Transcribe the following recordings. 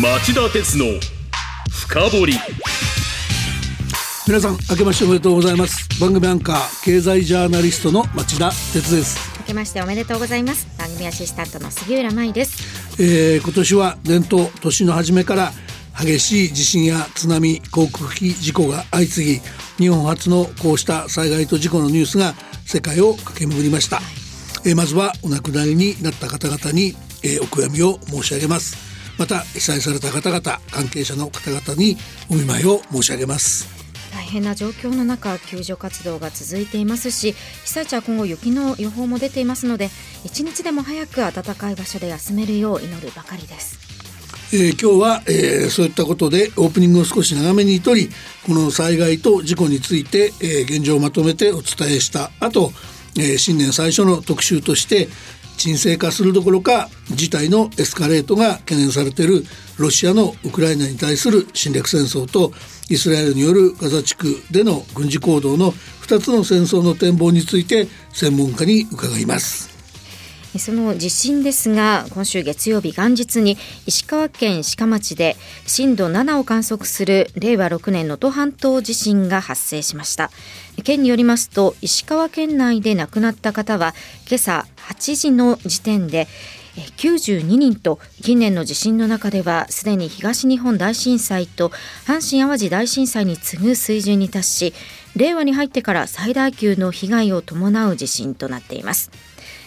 町田鉄の深掘り。皆さん明けましておめでとうございます。番組アンカー経済ジャーナリストの町田鉄です。明けましておめでとうございます。番組アシスタントの杉浦舞です。えー、今年は伝統年の初めから激しい地震や津波航空機事故が相次ぎ日本初のこうした災害と事故のニュースが世界を駆け巡りました、えー、まずはお亡くなりになった方々に、えー、お悔やみを申し上げますまた被災された方々関係者の方々にお見舞いを申し上げます。大変な状況の中救助活動が続いていますし被災地は今後雪の予報も出ていますので一日でも早く暖かい場所で休めるよう祈るばかりです。えー、今日は、えー、そういったことでオープニングを少し長めにとりこの災害と事故について、えー、現状をまとめてお伝えした後、えー、新年最初の特集として沈静化するどころか事態のエスカレートが懸念されているロシアのウクライナに対する侵略戦争とイスラエルによるガザ地区での軍事行動の2つの戦争の展望について専門家に伺います。その地震ですが今週月曜日元日に石川県志賀町で震度7を観測する令和6年能登半島地震が発生しました。県によりますと石川県内で亡くなった方は今朝8時の時点で92人と近年の地震の中ではすでに東日本大震災と阪神・淡路大震災に次ぐ水準に達し令和に入ってから最大級の被害を伴う地震となっています。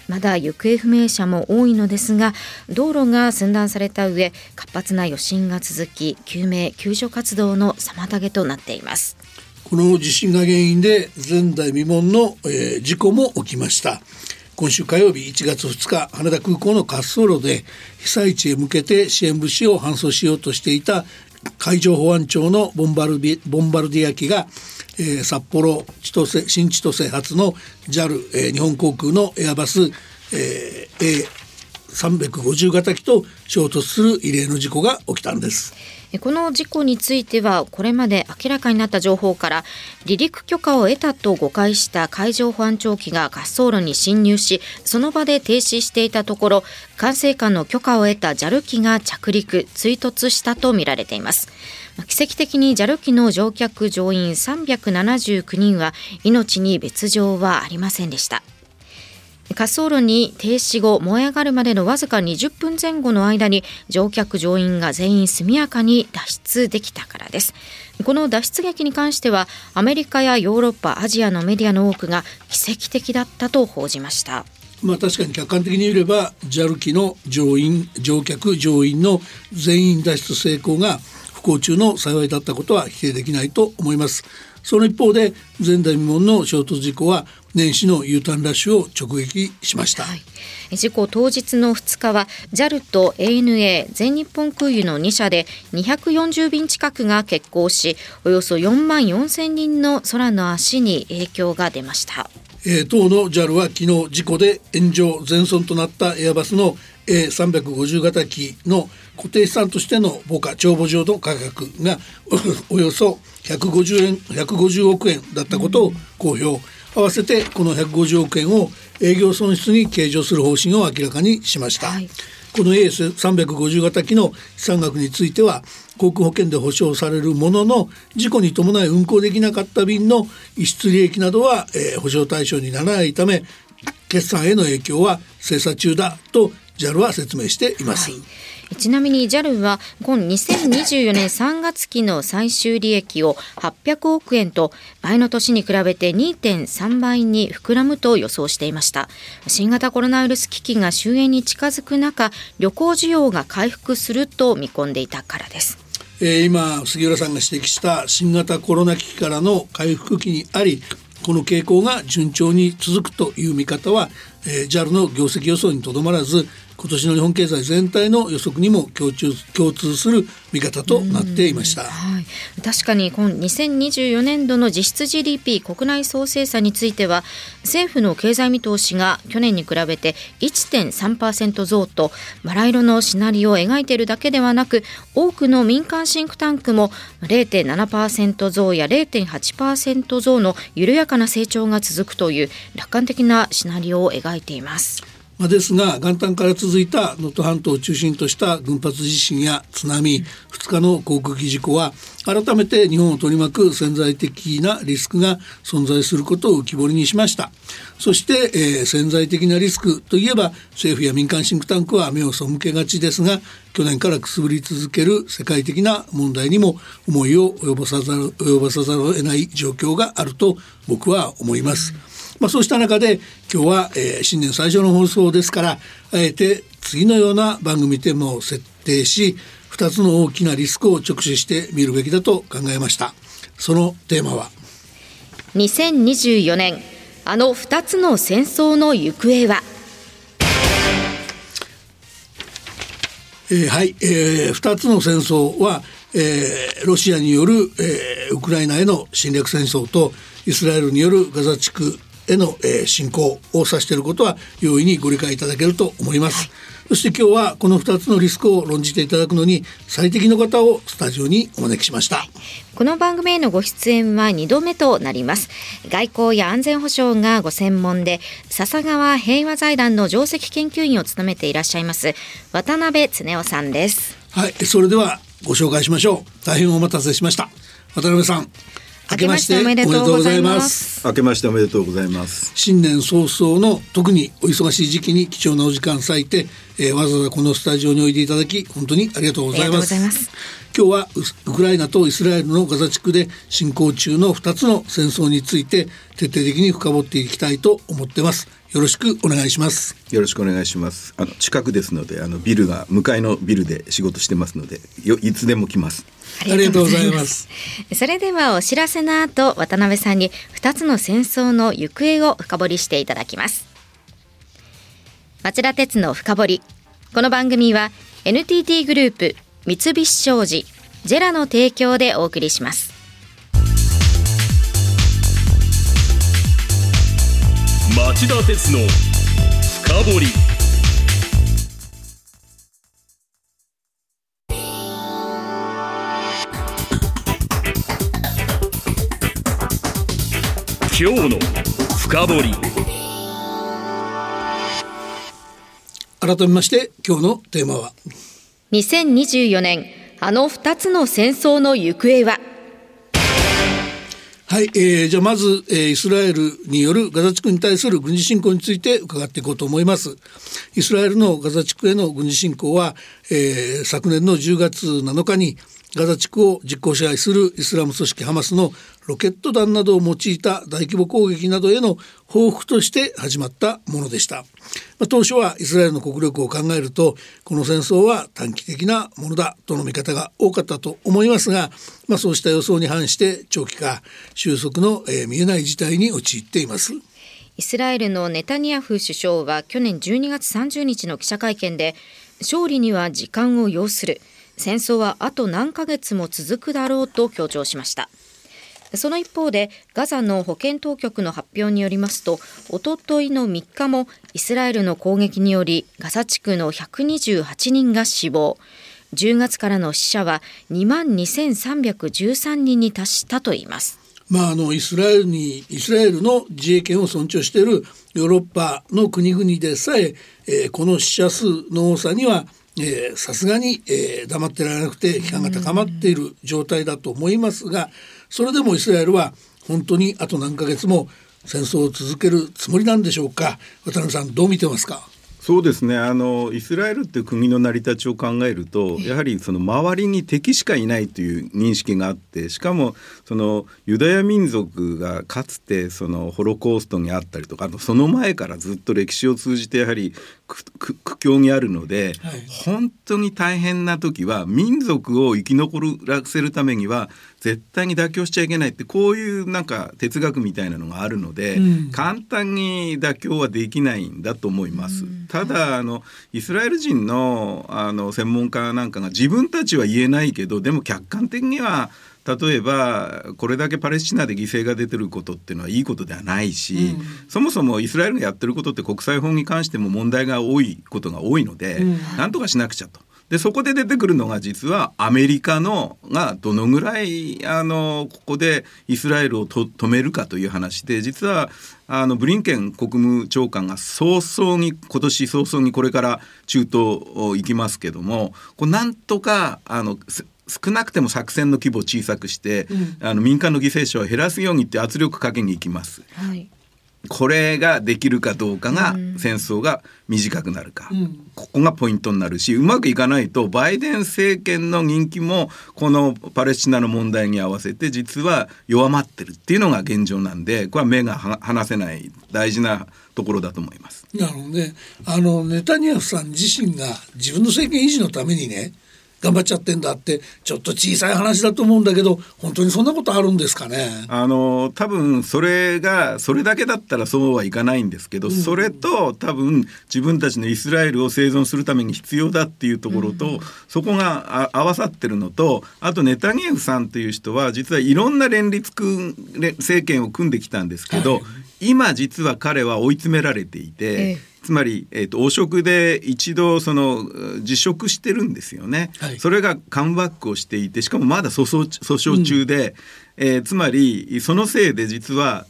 まだ行方不明者も多いのですが道路が寸断された上活発な余震が続き救命救助活動の妨げとなっています。この地震が原因で前代未聞の、えー、事故も起きました。今週火曜日1月2日羽田空港の滑走路で被災地へ向けて支援物資を搬送しようとしていた海上保安庁のボンバルディア機がえー、札幌千歳新千歳発の JAL、えー、日本航空のエアバス、えー、A350 型機と衝突する異例の事故が起きたんです。この事故についてはこれまで明らかになった情報から離陸許可を得たと誤解した海上保安庁機が滑走路に侵入しその場で停止していたところ管制官の許可を得た JAL 機が着陸追突したとみられています奇跡的に JAL 機の乗客乗員379人は命に別状はありませんでした。滑走路に停止後燃え上がるまでのわずか20分前後の間に乗客乗員が全員速やかに脱出できたからです。この脱出劇に関してはアメリカやヨーロッパアジアのメディアの多くが奇跡的だったと報じました。まあ確かに客観的に見れば JAL 機の乗員乗客乗員の全員脱出成功が幸中の幸いだったことは否定できないと思います。その一方で前代未聞の衝突事故は年始の U ターンラッシュを直撃しました、はい、事故当日の2日は JAL と ANA 全日本空輸の2社で240便近くが欠航しおよそ4万4千人の空の足に影響が出ました。えー、当の JAL は昨日事故で炎上全損となったエアバスの A350 型機の固定資産としての母価帳簿上の価格が およそ150円150億円だったことを公表、うん、合わせてこの150億円を営業損失に計上する方針を明らかにしました、はい、この AS350 型機の資産額については航空保険で保証されるものの事故に伴い運航できなかった便の逸失利益などは、えー、保証対象にならないため決算への影響は精査中だと JAL は説明しています。はい。ちなみに JAL は今2024年3月期の最終利益を800億円と前の年に比べて2.3倍に膨らむと予想していました。新型コロナウイルス危機が終焉に近づく中旅行需要が回復すると見込んでいたからです。えー、今杉浦さんが指摘した新型コロナ危機からの回復期にありこの傾向が順調に続くという見方は、えー、JAL の業績予想にとどまらず今年の日本経済全体の予測にも共通共通する見方となっていました、はい、確かに今2024年度の実質 GDP 国内総生産については政府の経済見通しが去年に比べて1.3%増とバラ色のシナリオを描いているだけではなく多くの民間シンクタンクも0.7%増や0.8%増の緩やかな成長が続くという楽観的なシナリオを描いています。まあ、ですが元旦から続いた能登半島を中心とした群発地震や津波2日の航空機事故は改めて日本を取り巻く潜在的なリスクが存在することを浮き彫りにしましたそして、えー、潜在的なリスクといえば政府や民間シンクタンクは目を背けがちですが去年からくすぶり続ける世界的な問題にも思いを及ぼさざる及ぼさざるを得ない状況があると僕は思います。まあ、そうした中で今日は、えー、新年最初の放送ですからあえて次のような番組テーマを設定し2つの大きなリスクを直視してみるべきだと考えました。そのテーマは？2024年あの2つの戦争の行方は？えー、はい、えー、2つの戦争は、えー、ロシアによる、えー、ウクライナへの侵略戦争とイスラエルによるガザ地区への、えー、侵攻を指していることは容易にご理解いただけると思います。そして今日はこの2つのリスクを論じていただくのに最適の方をスタジオにお招きしました。この番組へのご出演は2度目となります。外交や安全保障がご専門で笹川平和財団の上席研究員を務めていらっしゃいます渡辺恒夫さんです。はい、それではご紹介しましょう。大変お待たせしました。渡辺さん。明けましておめでとうございます。明けましておめでとうございます。新年早々の特にお忙しい時期に貴重なお時間割いて、えー、わざわざこのスタジオにおいでいただき本当にありがとうございます今日はウクライナとイスラエルのガザ地区で進行中の2つの戦争について徹底的に深掘っていきたいと思ってます。よろしくお願いします。よろしくお願いします。あの近くですのであのビルが向かいのビルで仕事してますのでよいつでも来ます。ありがとうございます。それではお知らせの後渡辺さんに2つの戦争の行方を深掘りしていただきます。町田鉄の深掘り。この番組は NTT グループ三菱商事ジェラの提供でお送りします。町田鉄の深掘り。今日の深掘改めまして今日のテーマは2024年あの2つの戦争の行方は？はい、えー、じゃあまず、えー、イスラエルによるガザ地区に対する軍事侵攻について伺っていこうと思います。イスラエルのガザ地区への軍事侵攻は、えー、昨年の10月7日にガザ地区を実効支配するイスラム組織ハマスのロケット弾などを用いた大規模攻撃などへの報復として始まったものでした、まあ、当初はイスラエルの国力を考えるとこの戦争は短期的なものだとの見方が多かったと思いますが、まあ、そうした予想に反して長期化収束の、えー、見えない事態に陥っています。イスラエルのネタニヤフ首相は去年12月30日の記者会見で勝利には時間を要する。戦争はあと何ヶ月も続くだろうと強調しました。その一方でガザの保健当局の発表によりますとおとといの3日もイスラエルの攻撃によりガザ地区の128人が死亡。10月からの死者は2万2313人に達したといいます。まあ、あのイスラエルにイスラエルの自衛権を尊重しているヨーロッパの国々でさええー、この死者数の多さにはさすがに、えー、黙ってられなくて批判が高まっている状態だと思いますがそれでもイスラエルは本当にあと何ヶ月も戦争を続けるつもりなんでしょうか。渡辺さんどう見てますか？そうですね。あのイスラエルっていう国の成り立ちを考えるとやはりその周りに敵しかいないという認識があってしかもそのユダヤ民族がかつてそのホロコーストにあったりとかあとその前からずっと歴史を通じてやはり苦境にあるので、はい、本当に大変な時は民族を生き残らせるためには絶対に妥協しちゃいけないってこういうなんか哲学みたいなのがあるので、うん、簡単に妥協はできないんだと思います。うん、ただあのイスラエル人のあの専門家なんかが自分たちは言えないけどでも客観的には例えばこれだけパレスチナで犠牲が出てることっていうのはいいことではないし、うん、そもそもイスラエルがやってることって国際法に関しても問題が多いことが多いので、うん、なんとかしなくちゃと。でそこで出てくるのが実はアメリカのがどのぐらいあのここでイスラエルをと止めるかという話で実はあのブリンケン国務長官が早々に今年早々にこれから中東行きますけどもこうなんとかあの少なくても作戦の規模を小さくして、あの民間の犠牲者を減らすようにって圧力かけに行きます。はいこれができるかどうかが戦争が短くなるか、ここがポイントになるしうまくいかないとバイデン政権の人気もこのパレスチナの問題に合わせて実は弱まってるっていうのが現状なんでこれは目がは離せない大事なところだと思います。なるほどね。あのネタニヤフさん自身が自分の政権維持のためにね頑張っちゃってんだってちょっと小さい話だと思うんだけど本当にそんなことあるんですかね？あの多分それがそれだけだったらそうはいかないんですけど、それと多分自分たちのイスラエルを生存するために必要だっていうところと、そこがあ合わさってるのとあとネタニヤフさんという人は実はいろんな連立政権を組んできたんですけど、はい今実は彼は追い詰められていて。ええ。つまり、えー、と汚職で一度その辞職してるんですよね、はい。それがカムバックをしていてしかもまだ訴訟訴訟中で、えーつまりそのせいで実は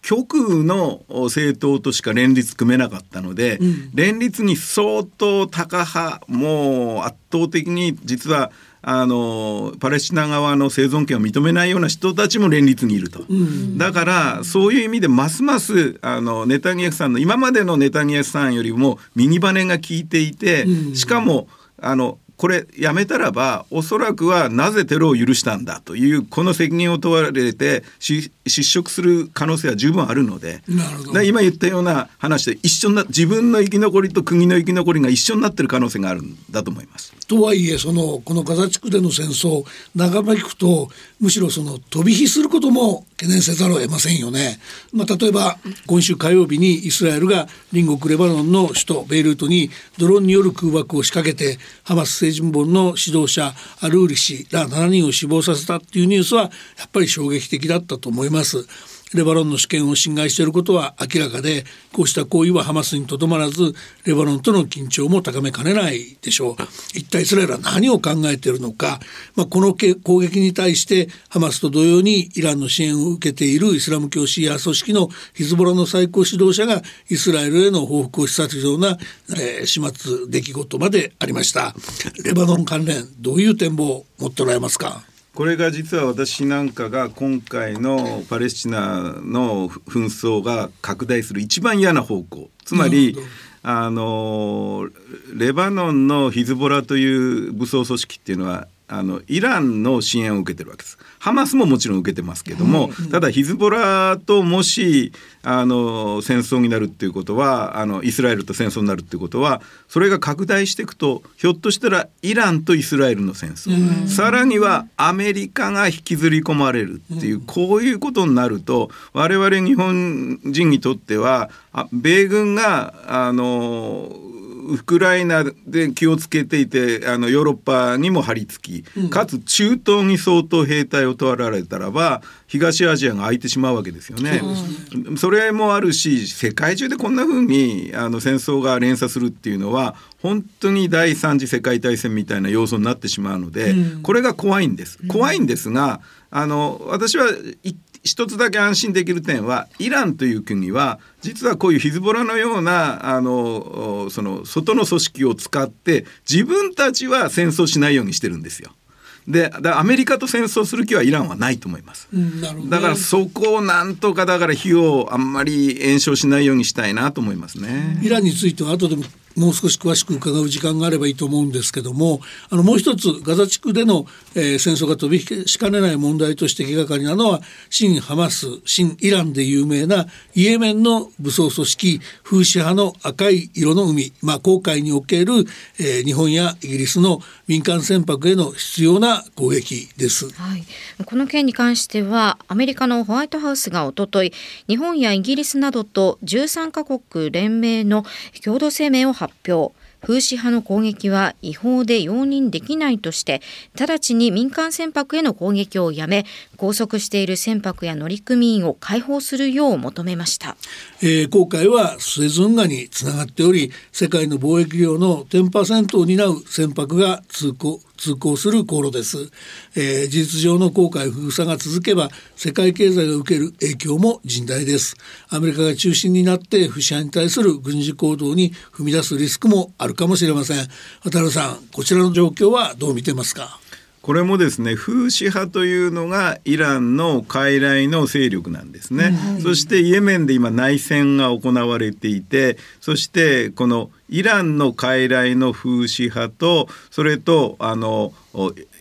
極右の政党としか連立組めなかったので、うん。連立に相当タカ派もう圧倒的に実はあのパレスチナ側の生存権を認めないような人たちも連立にいると、だからそういう意味でますますあのネタニヤフさんの今までのネタニヤフさんよりも右バネが効いていて、うん。しかもあのこれやめたらばおそらくはなぜテロを許したんだというこの責任を問われてし失職する可能性は十分あるのでなるほど今言ったような話で一緒にな自分の生き残りと国の生き残りが一緒になってる可能性があるんだと思います。とはいえそのこのガザ地区での戦争長引くとむしろその飛び火することも懸念せざるを得ませんよね。まあ、例えば今週火曜日にイスラエルが隣国レバノンの首都ベイルートにドローンによる空爆を仕掛けてハマス人本の指導者アルーリ氏ら7人を死亡させたっていうニュースはやっぱり衝撃的だったと思います。レバノンの主権を侵害していることは明らかでこうした行為はハマスにとどまらずレバノンとの緊張も高めかねないでしょう。一体イスラエルは何を考えているのか、まあ、このけ攻撃に対してハマスと同様にイランの支援を受けているイスラム教シーア組織のヒズボラの最高指導者がイスラエルへの報復を示唆するような、えー始末出来事までありました。レバノン関連どういう展望を持っておられますか？これが実は私なんかが今回のパレスチナの紛争が拡大する一番嫌な方向つまりあのレバノンのヒズボラという武装組織っていうのはあのイランの支援を受けてるわけです。ハマスももちろん受けてますけども、ただヒズボラともしあの戦争になるっていうことはあのイスラエルと戦争になるっていうことはそれが拡大していくとひょっとしたらイランとイスラエルの戦争、さらにはアメリカが引きずり込まれるっていう、こういうことになると我々日本人にとってはあ米軍があのウクライナで気をつけていてあのヨーロッパにも張り付き、かつ中東に相当兵隊を取られたらば東アジアが空いてしまうわけですよね。それもあるし世界中でこんな風にあの戦争が連鎖するっていうのは本当に第三次世界大戦みたいな要素になってしまうので、これが怖いんです。怖いんですがあの私はい一つだけ安心できる点はイランという国は実はこういうヒズボラのようなあのその外の組織を使って自分たちは戦争しないようにしてるんですよ。でだアメリカと戦争する気はイランはないと思います。うんねだからそこをなんとかだから火をあんまり炎症しないようにしたいなと思いますね。イランについては後でももう少し詳しく伺う時間があればいいと思うんですけどもあのもう一つガザ地区での、えー戦争が飛び火しかねない問題として気がかりなのは新ハマス新イランで有名なイエメンの武装組織フーシ派の赤い色の海、まあ、航海における、えー日本やイギリスの民間船舶への必要な攻撃です。はい、この件に関してはアメリカのホワイトハウスがおととい日本やイギリスなどと13カ国連名の共同声明を発発表。風刺派の攻撃は違法で容認できないとして直ちに民間船舶への攻撃をやめ拘束している船舶や乗組員を解放するよう求めました、えー、航海はスエズ運河につながっており世界の貿易量の10%を担う船舶が通行通行する航路です、えー、事実上の航海封鎖が続けば世界経済が受ける影響も甚大です。アメリカが中心になって不支配に対する軍事行動に踏み出すリスクもあるかもしれません。渡辺さんこちらの状況はどう見てますか？これもですね風刺派というのがイランの傀儡の勢力なんですね、うん、そしてイエメンで今内戦が行われていてそしてこのイランの傀儡の風刺派とそれとあの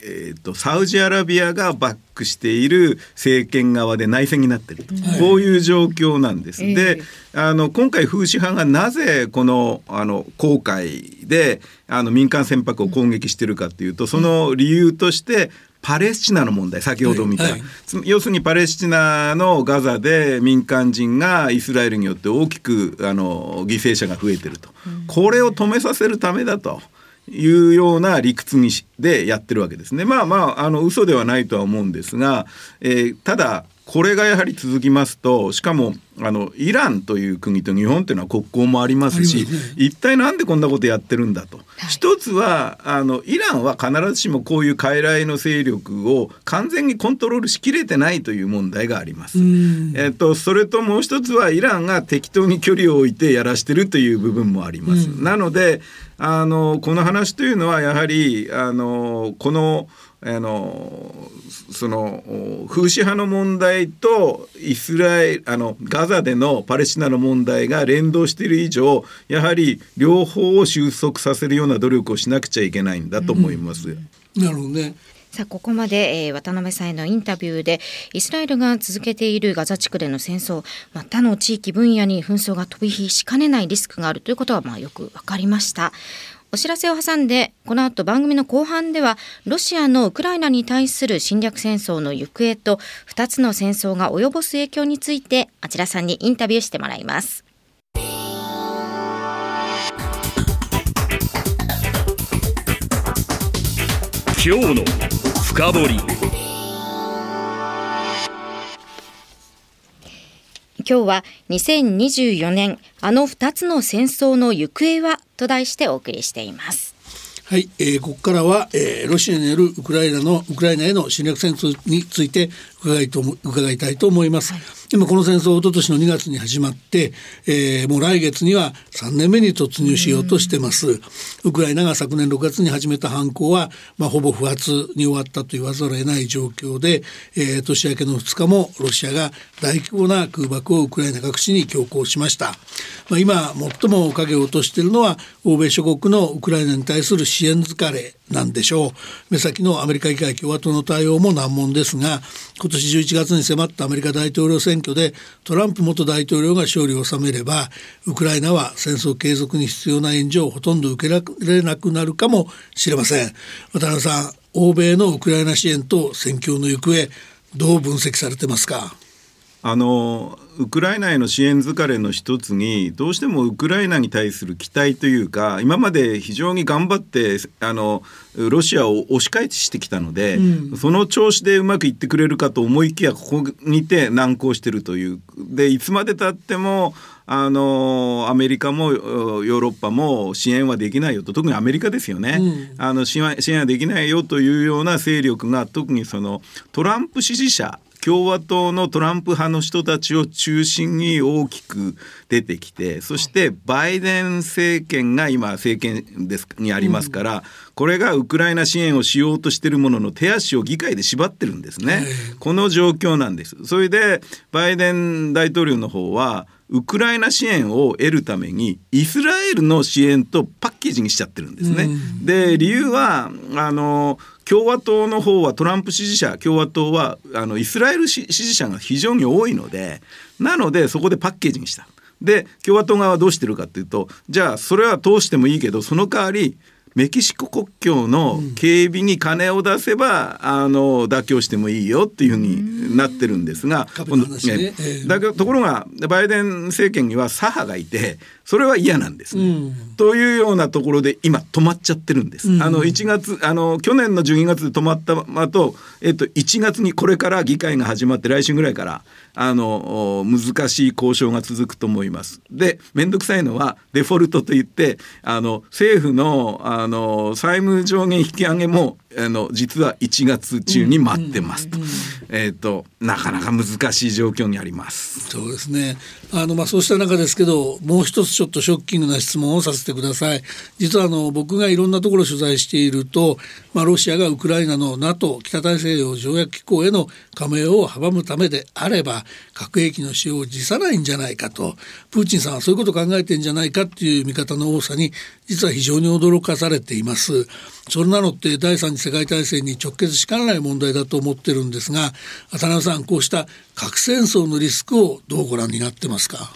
えーと、サウジアラビアがバックしている政権側で内戦になっていると、はい、こういう状況なんです。えー、であの今回風刺派がなぜこのあの航海であの民間船舶を攻撃しているかというとその理由としてパレスチナの問題先ほど見た、はい。はい、要するにパレスチナのガザで民間人がイスラエルによって大きくあの犠牲者が増えてると、うん、これを止めさせるためだと。いうような理屈にでやってるわけですね。まあまああの嘘ではないとは思うんですが、えー、ただこれがやはり続きますとしかもあのイランという国と日本というのは国交もありますし、ね、一体なんでこんなことやってるんだと、はい、一つはあのイランは必ずしもこういう傀儡の勢力を完全にコントロールしきれてないという問題があります。えっと、それともう一つはイランが適当に距離を置いてやらしてるという部分もあります。なのであのこの話というのはやはりあのこのあのその風刺派の問題とイスラエルあのガザでのパレスチナの問題が連動している以上やはり両方を収束させるような努力をしなくちゃいけないんだと思います。うん、なるほどねさあここまで、えー、渡辺さんへのインタビューでイスラエルが続けているガザ地区での戦争、まあ、他の地域分野に紛争が飛び火しかねないリスクがあるということはまあよく分かりました。お知らせを挟んでこの後番組の後半ではロシアのウクライナに対する侵略戦争の行方と2つの戦争が及ぼす影響についてあちらさんにインタビューしてもらいます。今日の深掘今日は2024年あの2つの戦争の行方はと題してお送りしています。はい、えー、ここからは、えー、ロシアによるウクライナのウクライナへの侵略戦争について伺いと伺いたいと思います。はい、今この戦争一昨年の2月に始まって、えー、もう来月には3年目に突入しようとしてます。ウクライナが昨年6月に始めた反攻は、まあ、ほぼ不発に終わったと言わざるを得ない状況で、えー、年明けの2日もロシアが大規模な空爆をウクライナ各地に強行しました。まあ、今最も影を落としているのは欧米諸国のウクライナに対する支援疲れなんでしょう。目先のアメリカ議会共和党の対応も難問ですが今年11月に迫ったアメリカ大統領選挙でトランプ元大統領が勝利を収めればウクライナは戦争継続に必要な援助をほとんど受けられなくなるかもしれません。渡辺さん欧米のウクライナ支援と戦況の行方どう分析されてますか？あのウクライナへの支援疲れの一つにどうしてもウクライナに対する期待というか今まで非常に頑張ってあのロシアを押し返してきたので、うん、その調子でうまくいってくれるかと思いきやここにて難航してるという。でいつまでたってもあのアメリカもヨーロッパも支援はできないよと。特にアメリカですよね、うん、あの支援はできないよというような勢力が特にそのトランプ支持者共和党のトランプ派の人たちを中心に大きく出てきてそしてバイデン政権が今政権ですにありますから、うん、これがウクライナ支援をしようとしているものの手足を議会で縛ってるんですね、この状況なんです。それでバイデン大統領の方はウクライナ支援を得るためにイスラエルの支援とパッケージにしちゃってるんですね。うん、で理由はあの共和党の方はトランプ支持者共和党はあのイスラエル支持者が非常に多いのでなのでそこでパッケージにした。で共和党側はどうしてるかっていうとじゃあそれは通してもいいけどその代わりメキシコ国境の警備に金を出せば、あの妥協してもいいよっていうふうになってるんですが、ね。ねええ。だけどところがバイデン政権には左派がいてそれは嫌なんですね、うん。というようなところで今止まっちゃってるんです。うん。あの1月あの去年の12月で止まった後、えっと1月にこれから議会が始まって来週ぐらいからあのお難しい交渉が続くと思います。で面倒くさいのはデフォルトといってあの政府のあの債務上限引き上げもあの実は1月中に待ってますと,、えっとなかなか難しい状況にあります。そうですね。あのまあそうした中ですけど、もう一つちょっとショッキングな質問をさせてください。実はあの僕がいろんなところを取材していると、まあロシアがウクライナの NATO 北大西洋条約機構への加盟を阻むためであれば、核兵器の使用を辞さないんじゃないかと、プーチンさんはそういうことを考えてんじゃないかっていう見方の多さに、実は非常に驚かされています。それなのって第三次世界大戦に直結しかねない問題だと思ってるんですが、渡辺さん、こうした核戦争のリスクをどうご覧になってますか？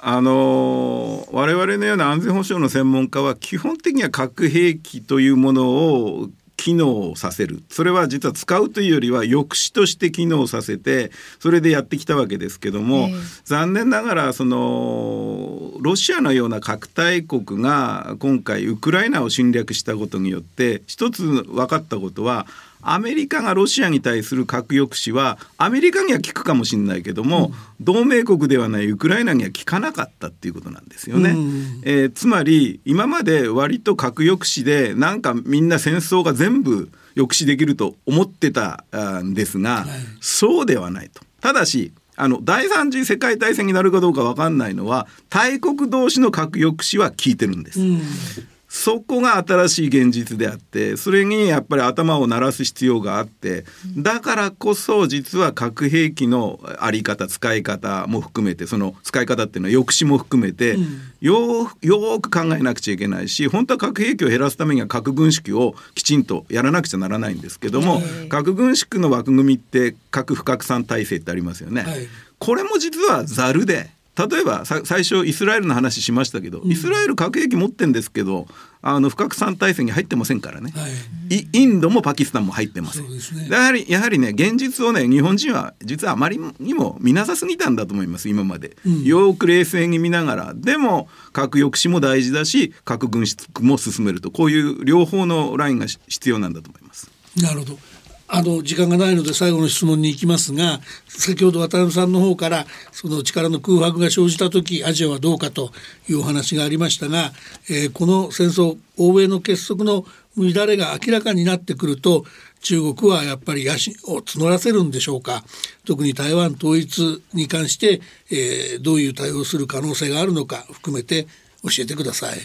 あの我々のような安全保障の専門家は基本的には核兵器というものを機能させる。それは実は使うというよりは抑止として機能させてそれでやってきたわけですけども、ええ。残念ながらそのロシアのような核大国が今回ウクライナを侵略したことによって一つ分かったことはアメリカがロシアに対する核抑止はアメリカには効くかもしれないけども、同盟国ではないウクライナには効かなかったっていうことなんですよね。うんえーつまり今まで割と核抑止でなんかみんな戦争が全部抑止できると思ってたあんですが、そうではないと。ただしあの第三次世界大戦になるかどうか分かんないのは大国同士の核抑止は効いてるんです。うんそこが新しい現実であってそれにやっぱり頭を鳴らす必要があってだからこそ実は核兵器のあり方使い方も含めてその使い方っていうのは抑止も含めて、よーく考えなくちゃいけないし本当は核兵器を減らすためには核軍縮をきちんとやらなくちゃならないんですけども、核軍縮の枠組みって核不拡散体制ってありますよね。はい。これも実はざるで例えばさ最初イスラエルの話しましたけど、イスラエル核兵器持ってんですけどあの不拡散体制に入ってませんからね、はい。イインドもパキスタンも入ってませんね。やはりやはりね現実をね日本人は実はあまりにも見なさすぎたんだと思います今まで、よーく冷静に見ながら。でも核抑止も大事だし核軍縮も進めると。こういう両方のラインがし必要なんだと思います。なるほど。あの時間がないので最後の質問に行きますが先ほど渡辺さんの方からその力の空白が生じた時アジアはどうかというお話がありましたが、えーこの戦争欧米の結束の乱れが明らかになってくると中国はやっぱり野心を募らせるんでしょうか？特に台湾統一に関して、えーどういう対応する可能性があるのか含めて教えてください。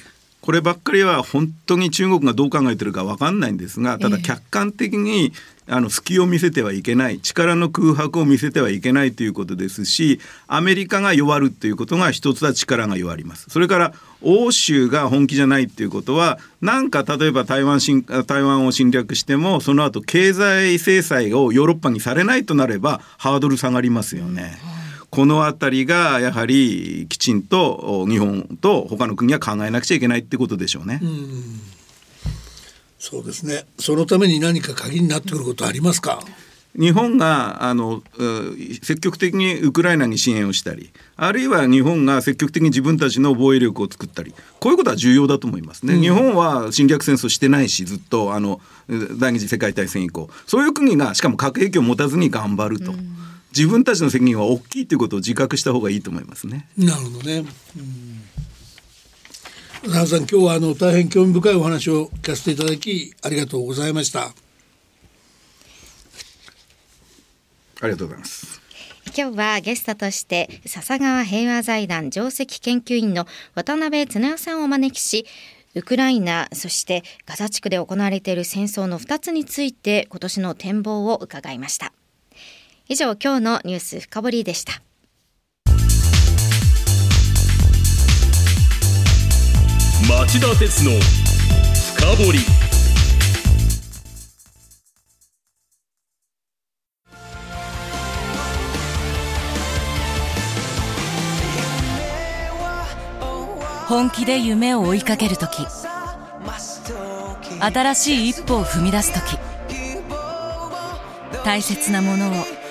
こればっかりは本当に中国がどう考えてるか分かんないんですがただ客観的にあの隙を見せてはいけない力の空白を見せてはいけないということですしアメリカが弱るということが一つは力が弱りますそれから欧州が本気じゃないっていうことはなんか例えば台湾侵台湾を侵略してもその後経済制裁をヨーロッパにされないとなればハードル下がりますよね。このあたりがやはりきちんとお日本と他の国は考えなくちゃいけないってことでしょうね。そうですね。そのために何か鍵になってくることありますか？日本があのう積極的にウクライナに支援をしたりあるいは日本が積極的に自分たちの防衛力を作ったりこういうことは重要だと思いますね、日本は侵略戦争してないしずっとあの第二次世界大戦以降そういう国がしかも核兵器を持たずに頑張ると、自分たちの責任は大きいということを自覚した方がいいと思いますね。なるほどね。うん。さん、今日はあの大変興味深いお話を聞かせていただきありがとうございました。ありがとうございます。今日はゲストとして笹川平和財団上席研究員の渡辺恒夫さんをお招きしウクライナそしてガザ地区で行われている戦争の2つについて今年の展望を伺いました以上今日のニュース深掘りでした。町田鉄の深掘り。本気で夢を追いかける時。新しい一歩を踏み出す時。大切なものを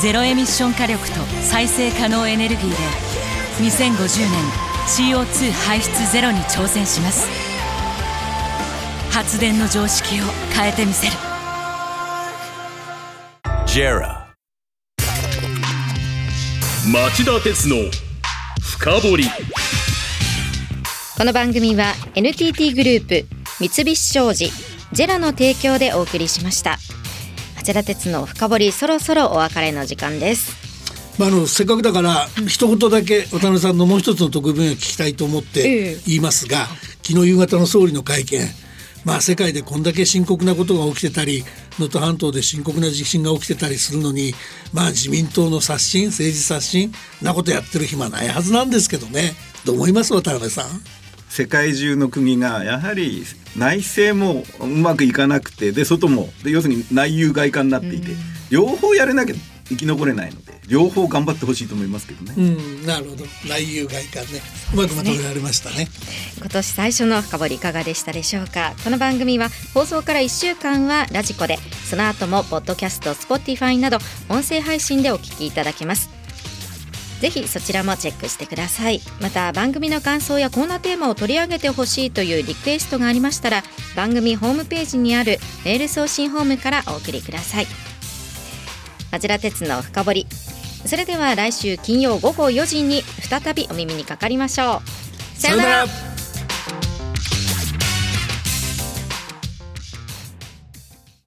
ゼロエミッション火力と再生可能エネルギーで2050年 CO2 排出ゼロに挑戦します。発電の常識を変えてみせる。JERA 町田鉄の深掘り。この番組は NTT グループ三菱商事ジェラの提供でお送りしました町田鉄の深掘りそろそろお別れの時間です。まあ、あのせっかくだから一言だけ渡辺さんのもう一つの得意分野を聞きたいと思って言いますが、昨日夕方の総理の会見。まあ世界でこんだけ深刻なことが起きてたり能登半島で深刻な地震が起きてたりするのにまあ自民党の刷新政治刷新なことやってる暇ないはずなんですけどね。どう思います渡辺さん？世界中の国がやはり内政もうまくいかなくてで外もで要するに内憂外患になっていて、両方やれなきゃ生き残れないので両方頑張ってほしいと思いますけどね。うんなるほど。内憂外患ね。うまくまとめられましたね。今年最初の深掘りいかがでしたでしょうか？この番組は放送から1週間はラジコでその後もポッドキャスト Spotify など音声配信でお聞きいただけますぜひそちらもチェックしてください。また番組の感想やコーナーテーマを取り上げてほしいというリクエストがありましたら番組ホームページにあるメール送信ホームからお送りください。町田鉄の深掘り。それでは来週金曜午後4時に再びお耳にかかりましょう。さよなら。